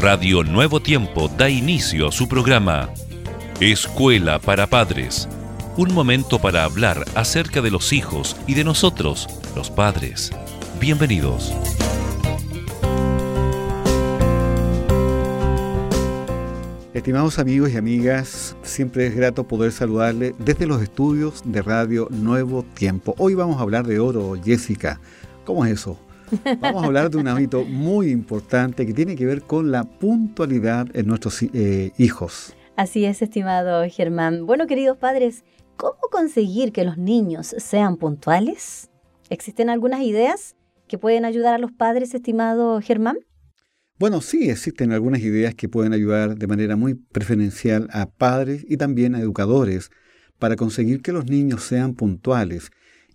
Radio Nuevo Tiempo da inicio a su programa Escuela para Padres. Un momento para hablar acerca de los hijos y de nosotros, los padres. Bienvenidos. Estimados amigos y amigas, siempre es grato poder saludarle desde los estudios de Radio Nuevo Tiempo. Hoy vamos a hablar de oro, Jessica. ¿Cómo es eso? Vamos a hablar de un hábito muy importante que tiene que ver con la puntualidad en nuestros eh, hijos. Así es, estimado Germán. Bueno, queridos padres, ¿cómo conseguir que los niños sean puntuales? ¿Existen algunas ideas que pueden ayudar a los padres, estimado Germán? Bueno, sí, existen algunas ideas que pueden ayudar de manera muy preferencial a padres y también a educadores para conseguir que los niños sean puntuales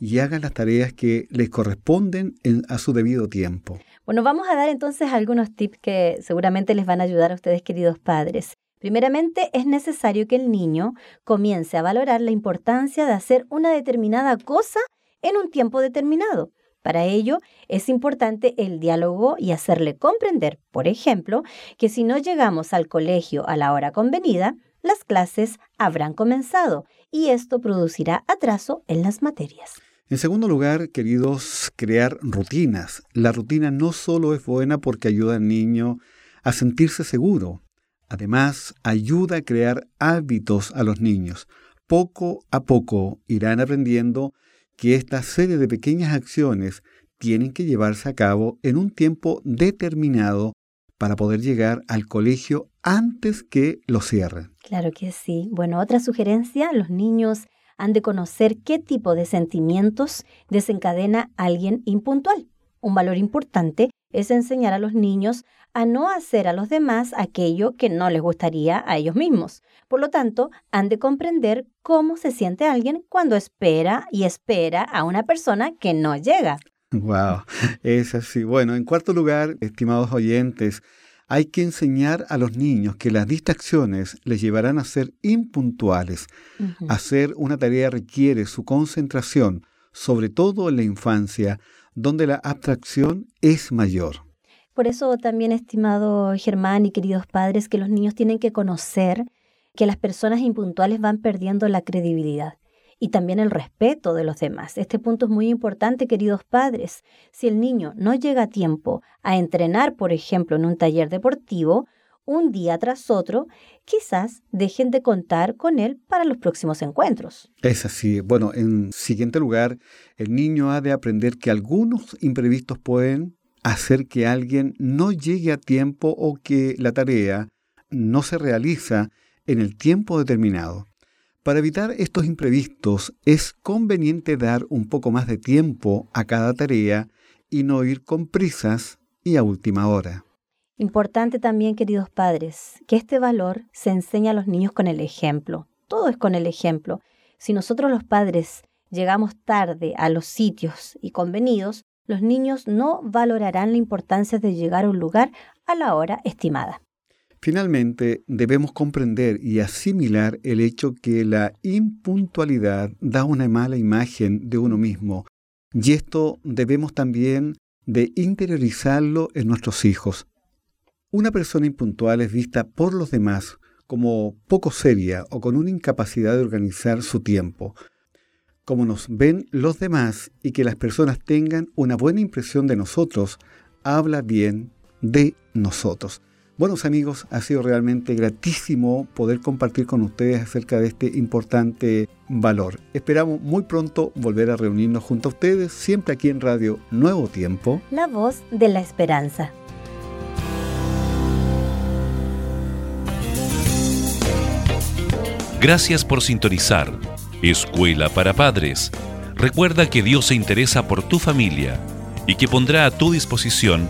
y hagan las tareas que les corresponden a su debido tiempo. Bueno, vamos a dar entonces algunos tips que seguramente les van a ayudar a ustedes, queridos padres. Primeramente, es necesario que el niño comience a valorar la importancia de hacer una determinada cosa en un tiempo determinado. Para ello, es importante el diálogo y hacerle comprender, por ejemplo, que si no llegamos al colegio a la hora convenida, las clases habrán comenzado y esto producirá atraso en las materias. En segundo lugar, queridos, crear rutinas. La rutina no solo es buena porque ayuda al niño a sentirse seguro, además ayuda a crear hábitos a los niños. Poco a poco irán aprendiendo que esta serie de pequeñas acciones tienen que llevarse a cabo en un tiempo determinado para poder llegar al colegio antes que lo cierren. Claro que sí. Bueno, otra sugerencia, los niños han de conocer qué tipo de sentimientos desencadena alguien impuntual. Un valor importante es enseñar a los niños a no hacer a los demás aquello que no les gustaría a ellos mismos. Por lo tanto, han de comprender cómo se siente alguien cuando espera y espera a una persona que no llega. Wow, es así. Bueno, en cuarto lugar, estimados oyentes, hay que enseñar a los niños que las distracciones les llevarán a ser impuntuales. Hacer una tarea requiere su concentración, sobre todo en la infancia, donde la abstracción es mayor. Por eso también, estimado Germán y queridos padres, que los niños tienen que conocer que las personas impuntuales van perdiendo la credibilidad y también el respeto de los demás. Este punto es muy importante, queridos padres. Si el niño no llega a tiempo a entrenar, por ejemplo, en un taller deportivo, un día tras otro, quizás dejen de contar con él para los próximos encuentros. Es así. Bueno, en siguiente lugar, el niño ha de aprender que algunos imprevistos pueden hacer que alguien no llegue a tiempo o que la tarea no se realiza en el tiempo determinado. Para evitar estos imprevistos es conveniente dar un poco más de tiempo a cada tarea y no ir con prisas y a última hora. Importante también, queridos padres, que este valor se enseña a los niños con el ejemplo. Todo es con el ejemplo. Si nosotros los padres llegamos tarde a los sitios y convenidos, los niños no valorarán la importancia de llegar a un lugar a la hora estimada. Finalmente, debemos comprender y asimilar el hecho que la impuntualidad da una mala imagen de uno mismo, y esto debemos también de interiorizarlo en nuestros hijos. Una persona impuntual es vista por los demás como poco seria o con una incapacidad de organizar su tiempo. Como nos ven los demás y que las personas tengan una buena impresión de nosotros, habla bien de nosotros. Buenos amigos, ha sido realmente gratísimo poder compartir con ustedes acerca de este importante valor. Esperamos muy pronto volver a reunirnos junto a ustedes, siempre aquí en Radio Nuevo Tiempo. La voz de la esperanza. Gracias por sintonizar. Escuela para Padres. Recuerda que Dios se interesa por tu familia y que pondrá a tu disposición